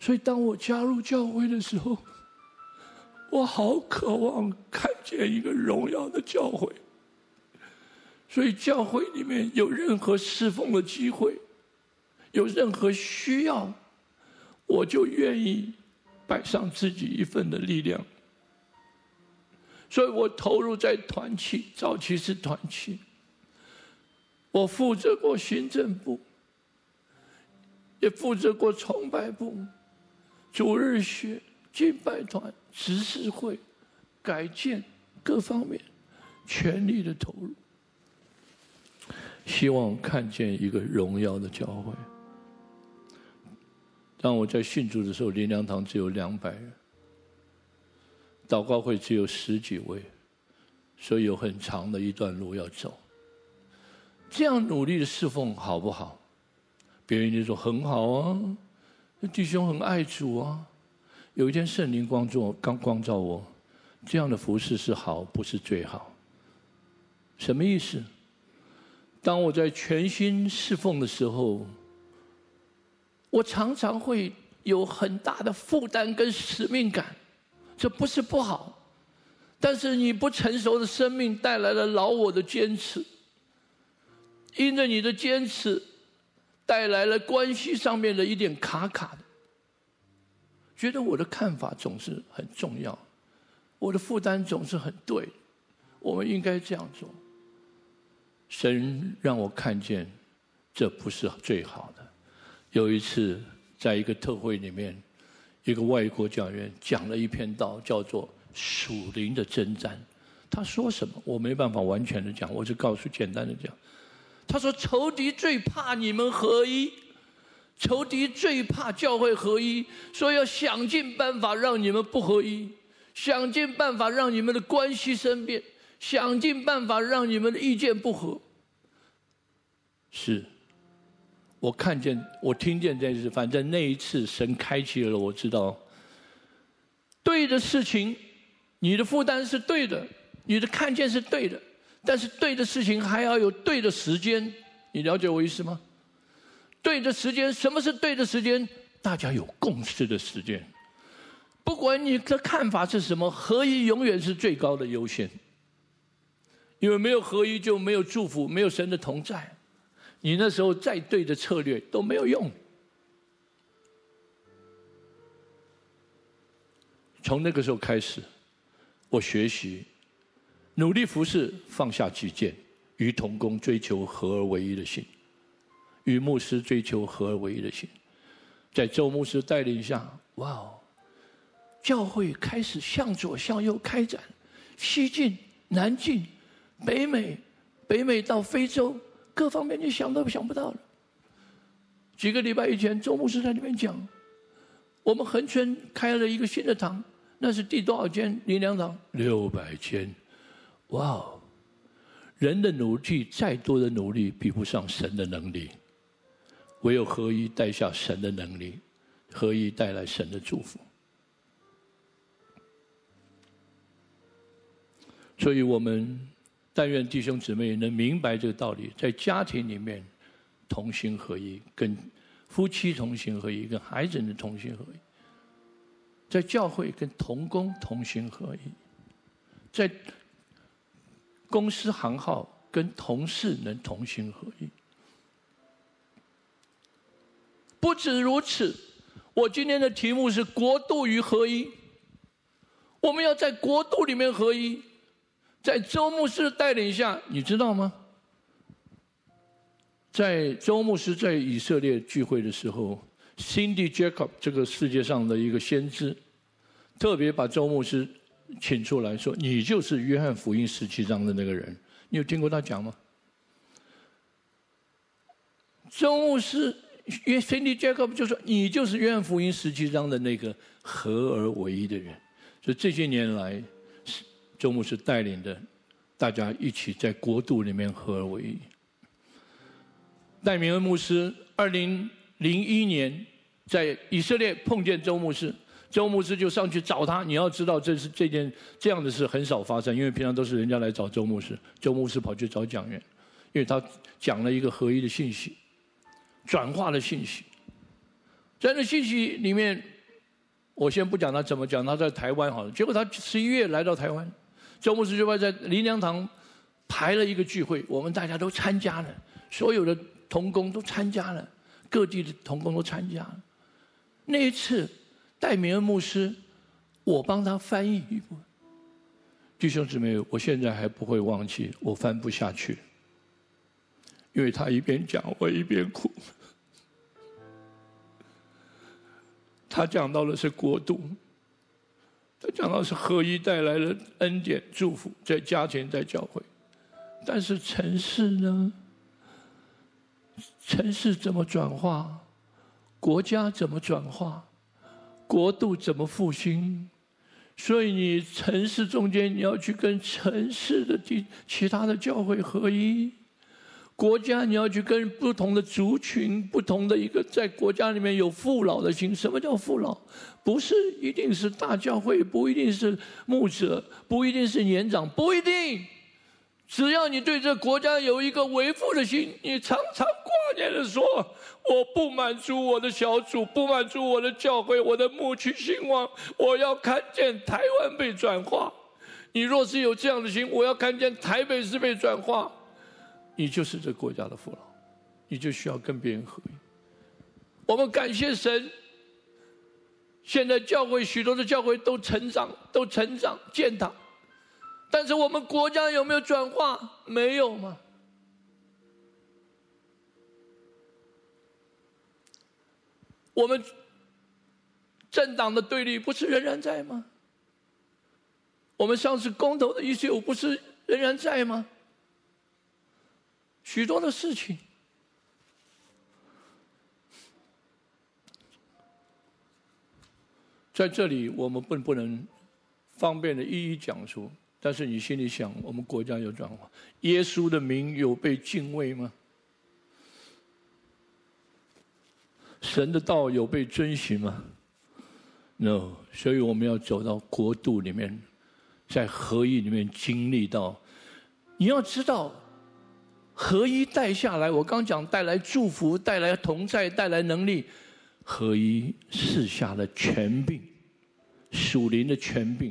所以，当我加入教会的时候，我好渴望看见一个荣耀的教会。所以，教会里面有任何侍奉的机会。有任何需要，我就愿意摆上自己一份的力量。所以我投入在团契，早期是团契，我负责过行政部，也负责过崇拜部、主日学、敬拜团、执事会、改建各方面，全力的投入，希望看见一个荣耀的教会。当我在信主的时候，灵粮堂只有两百人，祷告会只有十几位，所以有很长的一段路要走。这样努力的侍奉好不好？别人就说很好啊，弟兄很爱主啊。有一天圣灵光照，刚光照我，这样的服侍是好，不是最好。什么意思？当我在全心侍奉的时候。我常常会有很大的负担跟使命感，这不是不好，但是你不成熟的生命带来了老我的坚持，因着你的坚持，带来了关系上面的一点卡卡的，觉得我的看法总是很重要，我的负担总是很对，我们应该这样做。神让我看见，这不是最好的。有一次，在一个特会里面，一个外国讲员讲了一篇道，叫做《属灵的征战》。他说什么？我没办法完全的讲，我就告诉简单的讲。他说：“仇敌最怕你们合一，仇敌最怕教会合一，所以要想尽办法让你们不合一，想尽办法让你们的关系生变，想尽办法让你们的意见不合。”是。我看见，我听见这件事，反正那一次神开启了，我知道，对的事情，你的负担是对的，你的看见是对的，但是对的事情还要有对的时间，你了解我意思吗？对的时间，什么是对的时间？大家有共识的时间，不管你的看法是什么，合一永远是最高的优先，因为没有合一就没有祝福，没有神的同在。你那时候再对的策略都没有用。从那个时候开始，我学习努力服侍，放下己见，与同工追求合而为一的心，与牧师追求合而为一的心。在周牧师带领下，哇哦，教会开始向左向右开展，西进、南进、北美、北美到非洲，各方面你想都想不到了。几个礼拜以前，周牧师在里面讲，我们恒春开了一个新的堂，那是第多少间灵粮堂？六百间，哇哦！人的努力再多的努力，比不上神的能力。唯有合一带下神的能力，合一带来神的祝福。所以我们但愿弟兄姊妹能明白这个道理，在家庭里面同心合一，跟夫妻同心合一，跟孩子的同心合一；在教会跟同工同心合一；在公司行号跟同事能同心合一。不止如此，我今天的题目是“国度与合一”。我们要在国度里面合一，在周牧师的带领下，你知道吗？在周牧师在以色列聚会的时候，Cindy Jacob 这个世界上的一个先知，特别把周牧师请出来说：“你就是约翰福音十七章的那个人。”你有听过他讲吗？周牧师。约 Cindy Jacob 就说：“你就是约翰福音十七章的那个合而为一的人。”所以这些年来，周牧师带领的大家一起在国度里面合而为一。戴明恩牧师二零零一年在以色列碰见周牧师，周牧师就上去找他。你要知道，这是这件这样的事很少发生，因为平常都是人家来找周牧师，周牧师跑去找讲员，因为他讲了一个合一的信息。转化的信息，在那信息里面，我先不讲他怎么讲，他在台湾好了。结果他十一月来到台湾，周牧师就会在灵粮堂排了一个聚会，我们大家都参加了，所有的童工都参加了，各地的童工都参加了。那一次，戴明恩牧师，我帮他翻译一部。弟兄姊妹，我现在还不会忘记，我翻不下去。因为他一边讲，我一边哭。他讲到的是国度，他讲到是合一带来的恩典祝福，在家庭在教会，但是城市呢？城市怎么转化？国家怎么转化？国度怎么复兴？所以你城市中间你要去跟城市的地其他的教会合一。国家你要去跟不同的族群、不同的一个在国家里面有父老的心。什么叫父老？不是一定是大教会，不一定是牧者，不一定是年长，不一定。只要你对这国家有一个为父的心，你常常挂念的说：“我不满足我的小组，不满足我的教会，我的牧区兴旺，我要看见台湾被转化。”你若是有这样的心，我要看见台北市被转化。你就是这国家的父老，你就需要跟别人合一。我们感谢神，现在教会许多的教会都成长，都成长建堂，但是我们国家有没有转化？没有吗？我们政党的对立不是仍然在吗？我们上次公投的 issue 不是仍然在吗？许多的事情，在这里我们不不能方便的一一讲述。但是你心里想，我们国家有转化，耶稣的名有被敬畏吗？神的道有被遵循吗？No，所以我们要走到国度里面，在合一里面经历到。你要知道。合一带下来，我刚讲带来祝福，带来同在，带来能力。合一赐下了权柄，属灵的权柄，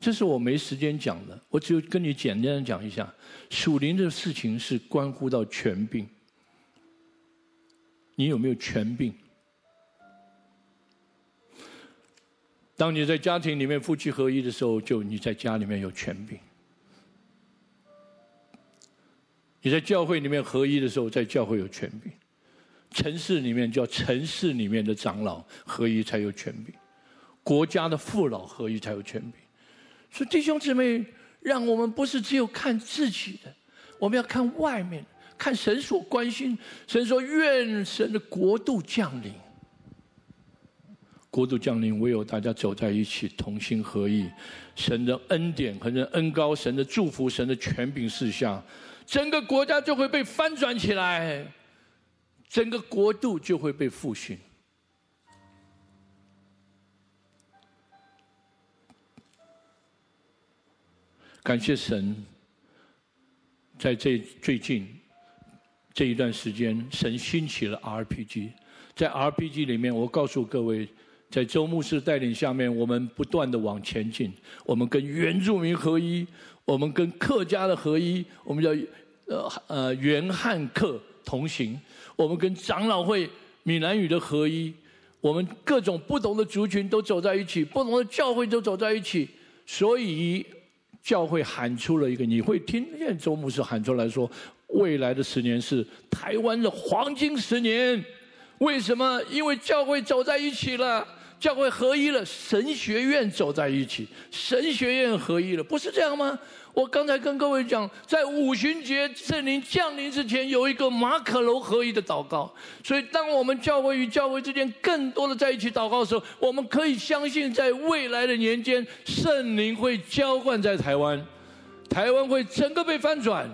这是我没时间讲的，我只有跟你简单的讲一下。属灵的事情是关乎到权柄，你有没有权柄？当你在家庭里面夫妻合一的时候，就你在家里面有权柄。你在教会里面合一的时候，在教会有权柄；城市里面叫城市里面的长老合一才有权柄，国家的父老合一才有权柄。所以弟兄姊妹，让我们不是只有看自己的，我们要看外面，看神所关心。神说：“愿神的国度降临。”国度降临，唯有大家走在一起，同心合意，神的恩典和人恩高，神的祝福，神的权柄事项，整个国家就会被翻转起来，整个国度就会被复兴。感谢神，在这最近这一段时间，神兴起了 RPG，在 RPG 里面，我告诉各位。在周牧师带领下面，我们不断的往前进。我们跟原住民合一，我们跟客家的合一，我们叫呃呃原汉客同行。我们跟长老会闽南语的合一，我们各种不同的族群都走在一起，不同的教会都走在一起。所以教会喊出了一个，你会听见周牧师喊出来说：未来的十年是台湾的黄金十年。为什么？因为教会走在一起了。教会合一了，神学院走在一起，神学院合一了，不是这样吗？我刚才跟各位讲，在五旬节圣灵降临之前，有一个马可楼合一的祷告。所以，当我们教会与教会之间更多的在一起祷告的时候，我们可以相信，在未来的年间，圣灵会浇灌在台湾，台湾会整个被翻转。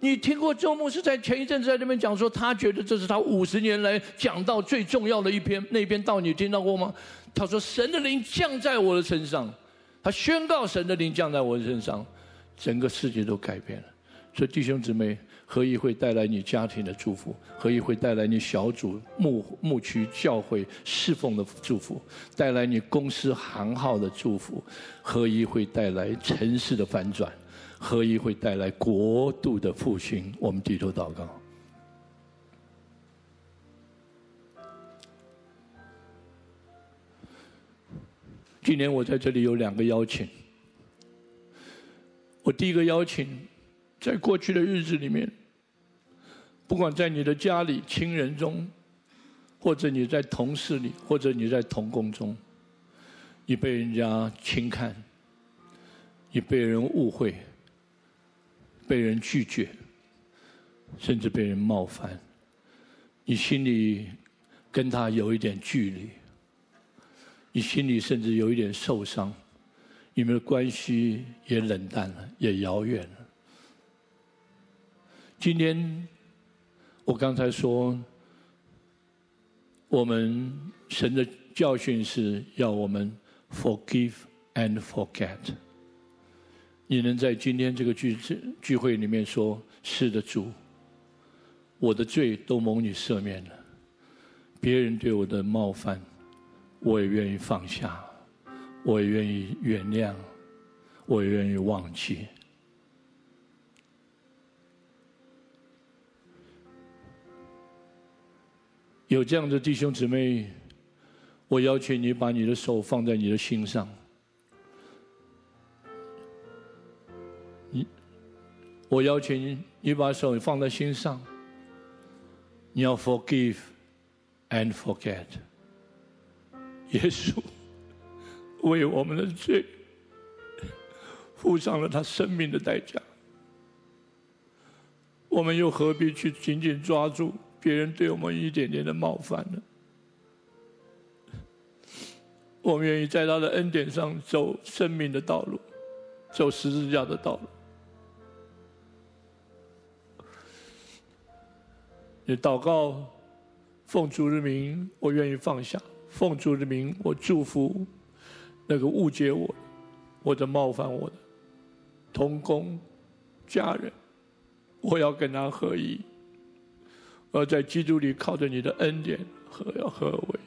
你听过周牧师在前一阵子在那边讲说，他觉得这是他五十年来讲到最重要的一篇那篇道，你听到过吗？他说：“神的灵降在我的身上，他宣告神的灵降在我的身上，整个世界都改变了。所以弟兄姊妹，合一会带来你家庭的祝福，合一会带来你小组牧牧区教会侍奉的祝福，带来你公司行号的祝福，合一会带来城市的反转，合一会带来国度的复兴。我们低头祷告。”今年我在这里有两个邀请。我第一个邀请，在过去的日子里面，不管在你的家里、亲人中，或者你在同事里，或者你在同工中，你被人家轻看，你被人误会，被人拒绝，甚至被人冒犯，你心里跟他有一点距离。你心里甚至有一点受伤，你们的关系也冷淡了，也遥远了。今天我刚才说，我们神的教训是要我们 forgive and forget。你能在今天这个聚聚会里面说：“是的，主，我的罪都蒙你赦免了，别人对我的冒犯。”我也愿意放下，我也愿意原谅，我也愿意忘记。有这样的弟兄姊妹，我邀请你把你的手放在你的心上。你，我邀请你，把手放在心上。你要 forgive and forget。耶稣为我们的罪付上了他生命的代价，我们又何必去紧紧抓住别人对我们一点点的冒犯呢？我们愿意在他的恩典上走生命的道路，走十字架的道路。你祷告，奉主之名，我愿意放下。奉主的名，我祝福那个误解我、或者冒犯我的同工、家人，我要跟他合一，要在基督里靠着你的恩典和要合为。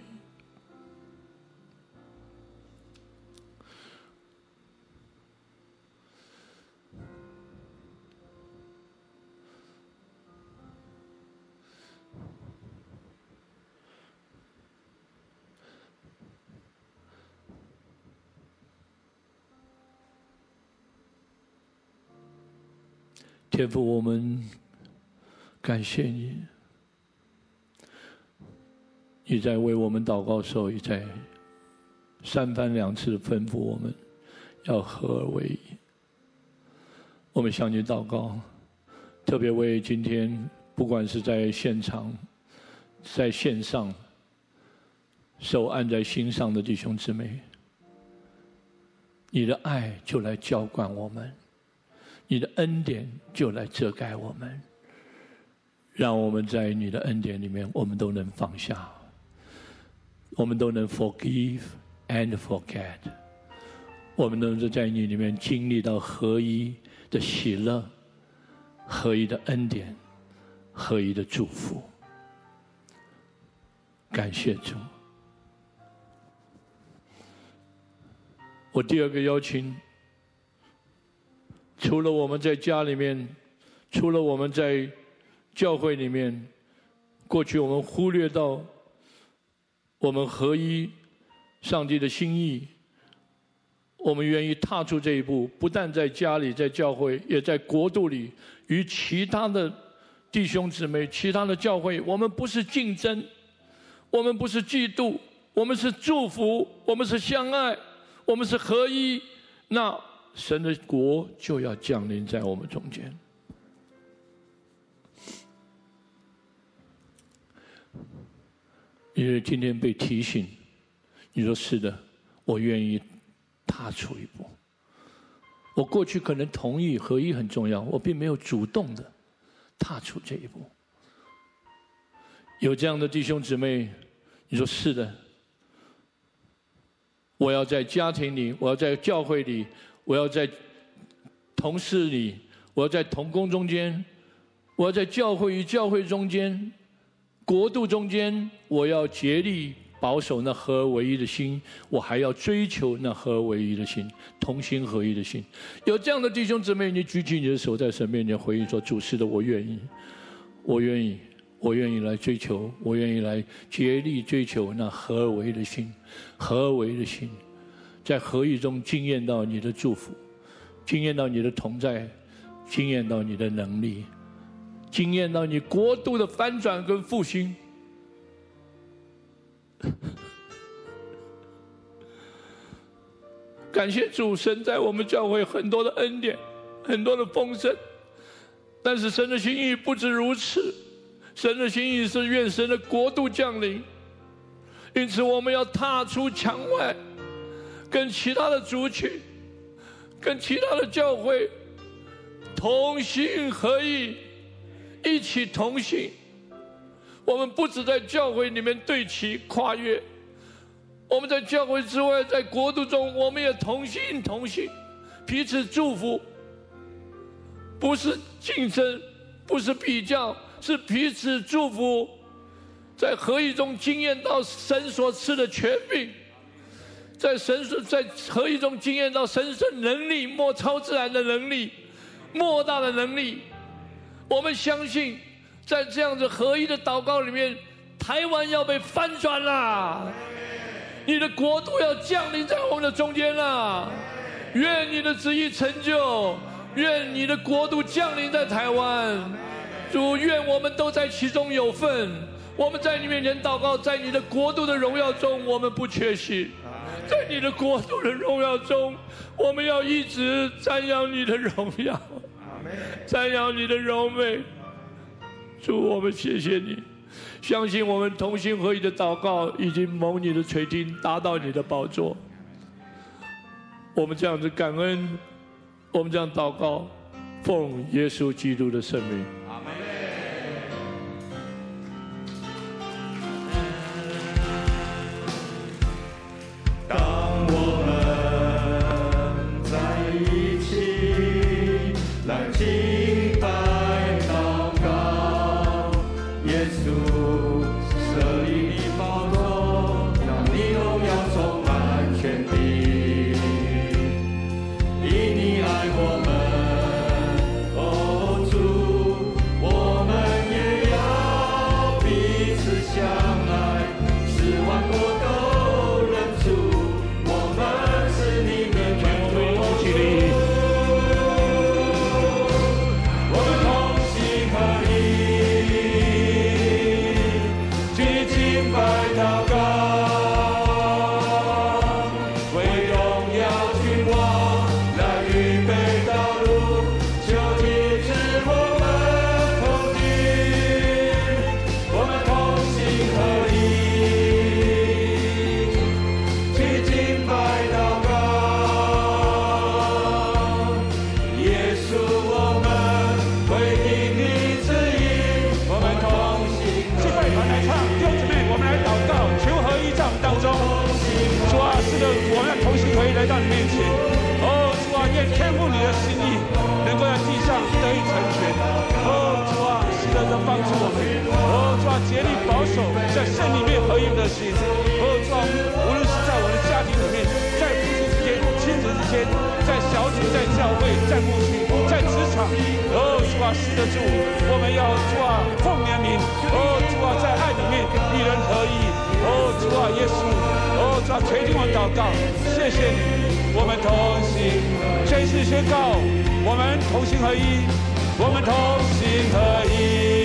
天父，我们感谢你，你在为我们祷告的时候，也在三番两次吩咐我们，要合而为一。我们向你祷告，特别为今天不管是在现场、在线上，手按在心上的弟兄姊妹，你的爱就来浇灌我们，你的恩典就来遮盖我们，让我们在你的恩典里面，我们都能放下。我们都能 forgive and forget，我们都能在你里面经历到合一的喜乐、合一的恩典、合一的祝福。感谢主。我第二个邀请，除了我们在家里面，除了我们在教会里面，过去我们忽略到。我们合一，上帝的心意，我们愿意踏出这一步，不但在家里，在教会，也在国度里，与其他的弟兄姊妹、其他的教会，我们不是竞争，我们不是嫉妒，我们是祝福，我们是相爱，我们是合一，那神的国就要降临在我们中间。因为今天被提醒，你说是的，我愿意踏出一步。我过去可能同意合一很重要，我并没有主动的踏出这一步。有这样的弟兄姊妹，你说是的，我要在家庭里，我要在教会里，我要在同事里，我要在同工中间，我要在教会与教会中间。国度中间，我要竭力保守那合而为一的心，我还要追求那合而为一的心，同心合一的心。有这样的弟兄姊妹，你举起你的手，在神面前回应说：“主是的，我愿意，我愿意，我愿意来追求，我愿意来竭力追求那合而为一的心，合而为一的心，在合一中惊艳到你的祝福，惊艳到你的同在，惊艳到你的能力。”惊艳到你国度的翻转跟复兴，[laughs] 感谢主神在我们教会很多的恩典，很多的丰盛，但是神的心意不止如此，神的心意是愿神的国度降临，因此我们要踏出墙外，跟其他的族群，跟其他的教会同心合意。一起同行，我们不只在教会里面对齐跨越，我们在教会之外，在国度中，我们也同心同行，彼此祝福，不是竞争，不是比较，是彼此祝福，在合一中经验到神所赐的权柄，在神圣在合一中经验到神圣能力，莫超自然的能力，莫大的能力。我们相信，在这样子合一的祷告里面，台湾要被翻转啦，你的国度要降临在我们的中间啦。愿你的旨意成就，愿你的国度降临在台湾。主，愿我们都在其中有份。我们在你面前祷告，在你的国度的荣耀中，我们不缺席。在你的国度的荣耀中，我们要一直瞻仰你的荣耀。赞扬你的柔美，主，我们谢谢你，相信我们同心合意的祷告已经蒙你的垂听，达到你的宝座。我们这样子感恩，我们这样祷告，奉耶稣基督的圣名。by now. 在牧区、在职场，哦，主啊，是的主，我们要主啊，奉怜悯，哦，主啊，在爱里面与人合一，哦，主啊，耶稣，哦，主啊，垂听我祷告，谢谢你，我们同心，宣誓宣告，我们同心合一，我们同心合一。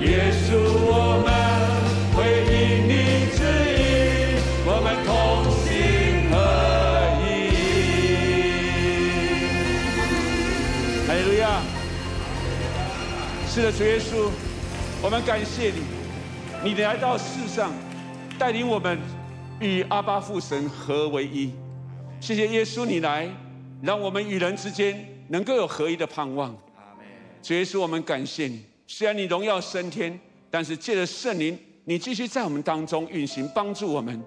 耶稣，我们会因你旨意，我们同心合一。哈利路亚！是的，主耶稣，我们感谢你，你来到世上，带领我们与阿爸父神合为一。谢谢耶稣，你来，让我们与人之间能够有合一的盼望。主耶稣，我们感谢你。虽然你荣耀升天，但是借着圣灵，你继续在我们当中运行，帮助我们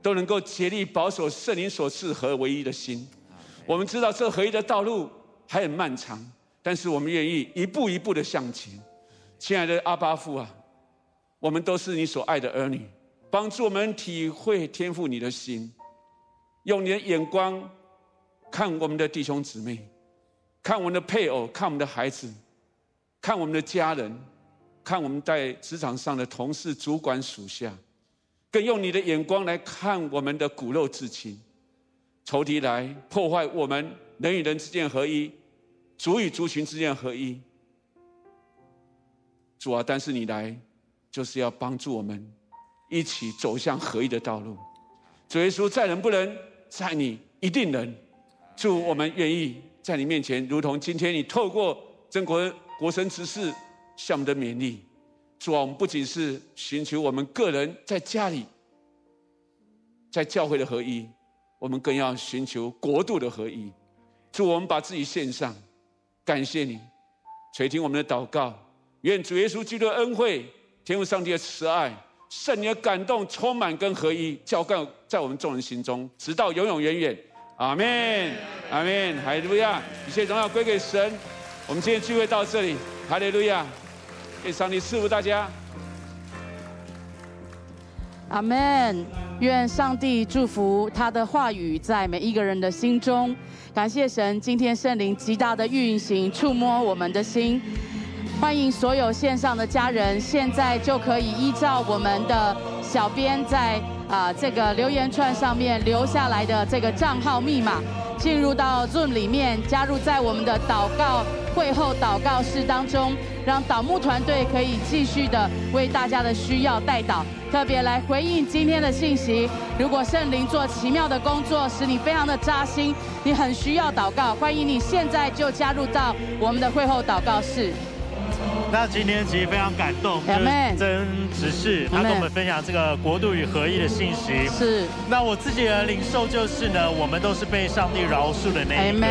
都能够竭力保守圣灵所赐合唯一的心。我们知道这合一的道路还很漫长，但是我们愿意一步一步的向前。亲爱的阿巴父啊，我们都是你所爱的儿女，帮助我们体会天赋你的心，用你的眼光看我们的弟兄姊妹，看我们的配偶，看我们的孩子。看我们的家人，看我们在职场上的同事、主管、属下，更用你的眼光来看我们的骨肉至亲，仇敌来破坏我们人与人之间合一，族与族群之间合一。主啊，但是你来就是要帮助我们一起走向合一的道路。主耶稣，在人不能，在你一定能。主，我们愿意在你面前，如同今天你透过曾国。国神执事向我们的勉励，主啊，我们不仅是寻求我们个人在家里、在教会的合一，我们更要寻求国度的合一。主，我们把自己献上，感谢你，垂听我们的祷告。愿主耶稣基督的恩惠、天父上帝的慈爱、圣灵的感动，充满跟合一，浇灌在我们众人心中，直到永永远远。阿门，阿门，哈利路亚，一切荣耀归给神。我们今天聚会到这里，哈利路亚！愿上帝赐福大家。阿门。愿上帝祝福他的话语在每一个人的心中。感谢神，今天圣灵极大的运行，触摸我们的心。欢迎所有线上的家人，现在就可以依照我们的小编在啊这个留言串上面留下来的这个账号密码，进入到 Zoom 里面，加入在我们的祷告。会后祷告室当中，让导牧团队可以继续的为大家的需要代祷，特别来回应今天的信息。如果圣灵做奇妙的工作，使你非常的扎心，你很需要祷告，欢迎你现在就加入到我们的会后祷告室。那今天其实非常感动，就是曾执事他跟我们分享这个国度与合一的信息。是。那我自己的领受就是呢，我们都是被上帝饶恕的那一个。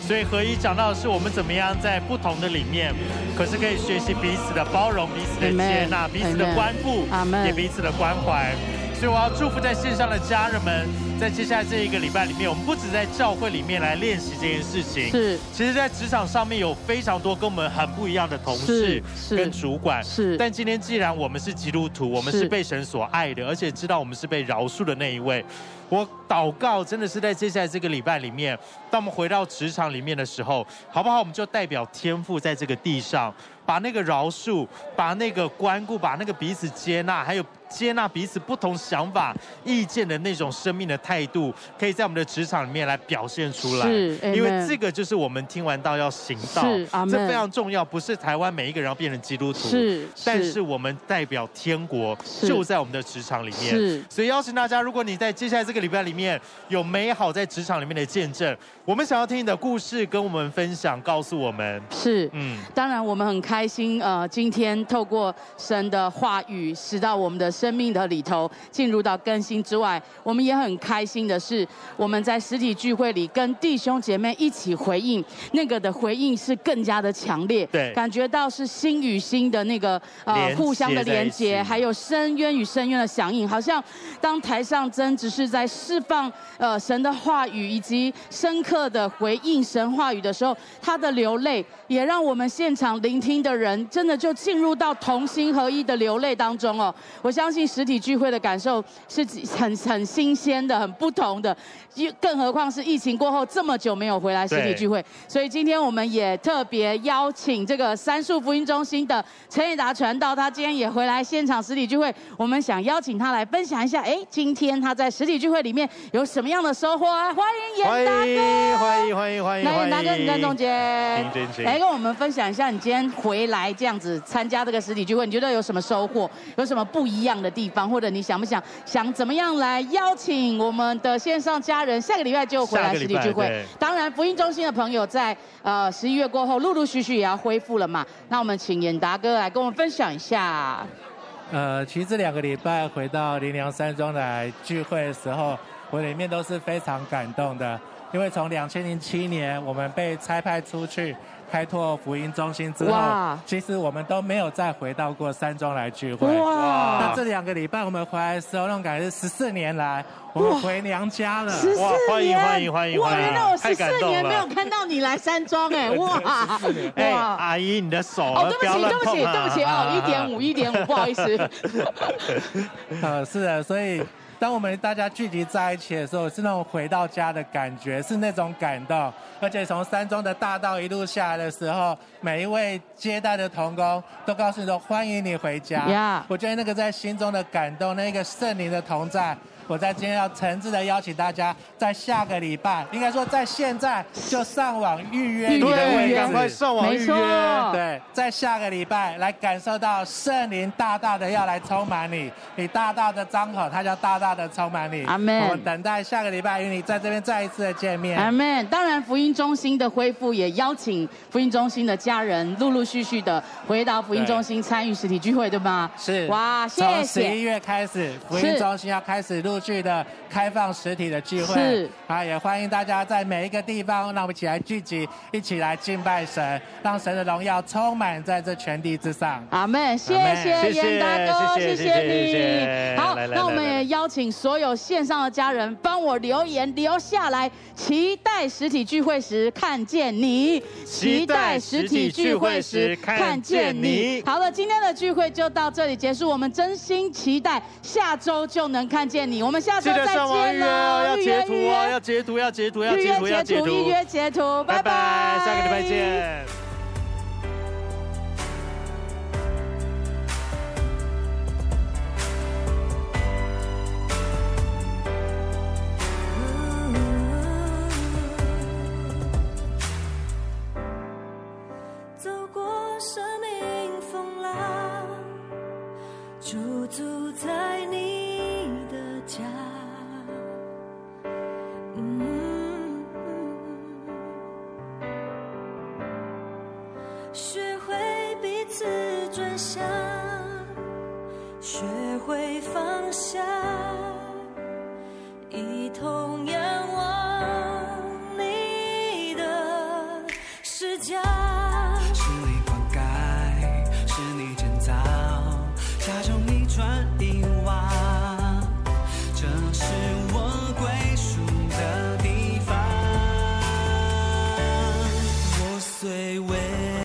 所以合一讲到的是我们怎么样在不同的里面，可是可以学习彼此的包容、彼此的接纳、彼此的关顾，也彼此的关怀。所以我要祝福在线上的家人们，在接下来这一个礼拜里面，我们不止在教会里面来练习这件事情，是，其实在职场上面有非常多跟我们很不一样的同事跟主管，是。但今天既然我们是基督徒，我们是被神所爱的，而且知道我们是被饶恕的那一位。我祷告真的是在接下来这个礼拜里面，当我们回到职场里面的时候，好不好？我们就代表天赋在这个地上，把那个饶恕，把那个关顾，把那个彼此接纳，还有。接纳彼此不同想法、意见的那种生命的态度，可以在我们的职场里面来表现出来。是，因为这个就是我们听完到要行道，是，这非常重要。不是台湾每一个人要变成基督徒，是，但是我们代表天国，就在我们的职场里面。是，所以邀请大家，如果你在接下来这个礼拜里面有美好在职场里面的见证，我们想要听你的故事，跟我们分享，告诉我们。是，嗯，当然我们很开心，呃，今天透过神的话语，使到我们的。生命的里头进入到更新之外，我们也很开心的是，我们在实体聚会里跟弟兄姐妹一起回应，那个的回应是更加的强烈，对，感觉到是心与心的那个呃互相的连接，还有深渊与深渊的响应，好像当台上真只是在释放呃神的话语以及深刻的回应神话语的时候，他的流泪也让我们现场聆听的人真的就进入到同心合一的流泪当中哦，我相信。相信实体聚会的感受是很很新鲜的，很不同的，更何况是疫情过后这么久没有回来实体聚会，所以今天我们也特别邀请这个三树福音中心的陈以达传道，他今天也回来现场实体聚会，我们想邀请他来分享一下，哎，今天他在实体聚会里面有什么样的收获啊？欢迎严大哥，欢迎欢迎欢迎，来严大哥，你在中间，来跟我们分享一下，你今天回来这样子参加这个实体聚会，你觉得有什么收获？有什么不一样的地方，或者你想不想想怎么样来邀请我们的线上家人，下个礼拜就回来实体聚会。当然，福音中心的朋友在呃十一月过后，陆陆续续也要恢复了嘛。那我们请严达哥来跟我们分享一下。呃，其实这两个礼拜回到林良山庄来聚会的时候，我里面都是非常感动的，因为从两千零七年我们被差派出去。开拓福音中心之后，其实我们都没有再回到过山庄来聚会。哇！那这两个礼拜我们回来的时候，那种感觉是十四年来我们回娘家了。十四年，欢迎欢迎欢迎！哇，那我十四年没有看到你来山庄 [laughs] 哎，哇！哎，阿姨，你的手哦，对不起，对不起，对不起哦，一点五，一点五，不好意思。[laughs] [laughs] 呃，是的，所以。当我们大家聚集在一起的时候，是那种回到家的感觉，是那种感动。而且从山中的大道一路下来的时候，每一位接待的童工都告诉你说：“欢迎你回家。”我觉得那个在心中的感动，那个圣灵的同在。我在今天要诚挚的邀请大家，在下个礼拜，应该说在现在就上网预约你的位置，赶快上网预约。对，在下个礼拜来感受到圣灵大大的要来充满你，你大大的张口，他就大大的充满你。阿门。我们等待下个礼拜与你在这边再一次的见面。阿门。当然，福音中心的恢复也邀请福音中心的家人陆陆续续的回到福音中心参与实体聚会，对吗？是。哇，谢谢。从十一月开始，福音中心要开始陆续的开放实体的聚会，是啊，也欢迎大家在每一个地方，让我们一起来聚集，一起来敬拜神，让神的荣耀充满在这全地之上。阿门，谢谢严大哥，谢谢你。好，那我们也邀请所有线上的家人帮我留言留下来，期待实体聚会时看见你，期待实体聚会时看见你。好了，今天的聚会就到这里结束，我们真心期待下周就能看。见你，我们下周再见了。要截图哦，要截图，要截图，要截图，要截图，预约截图，拜拜，下个礼拜见。次转向学会放下一同仰望。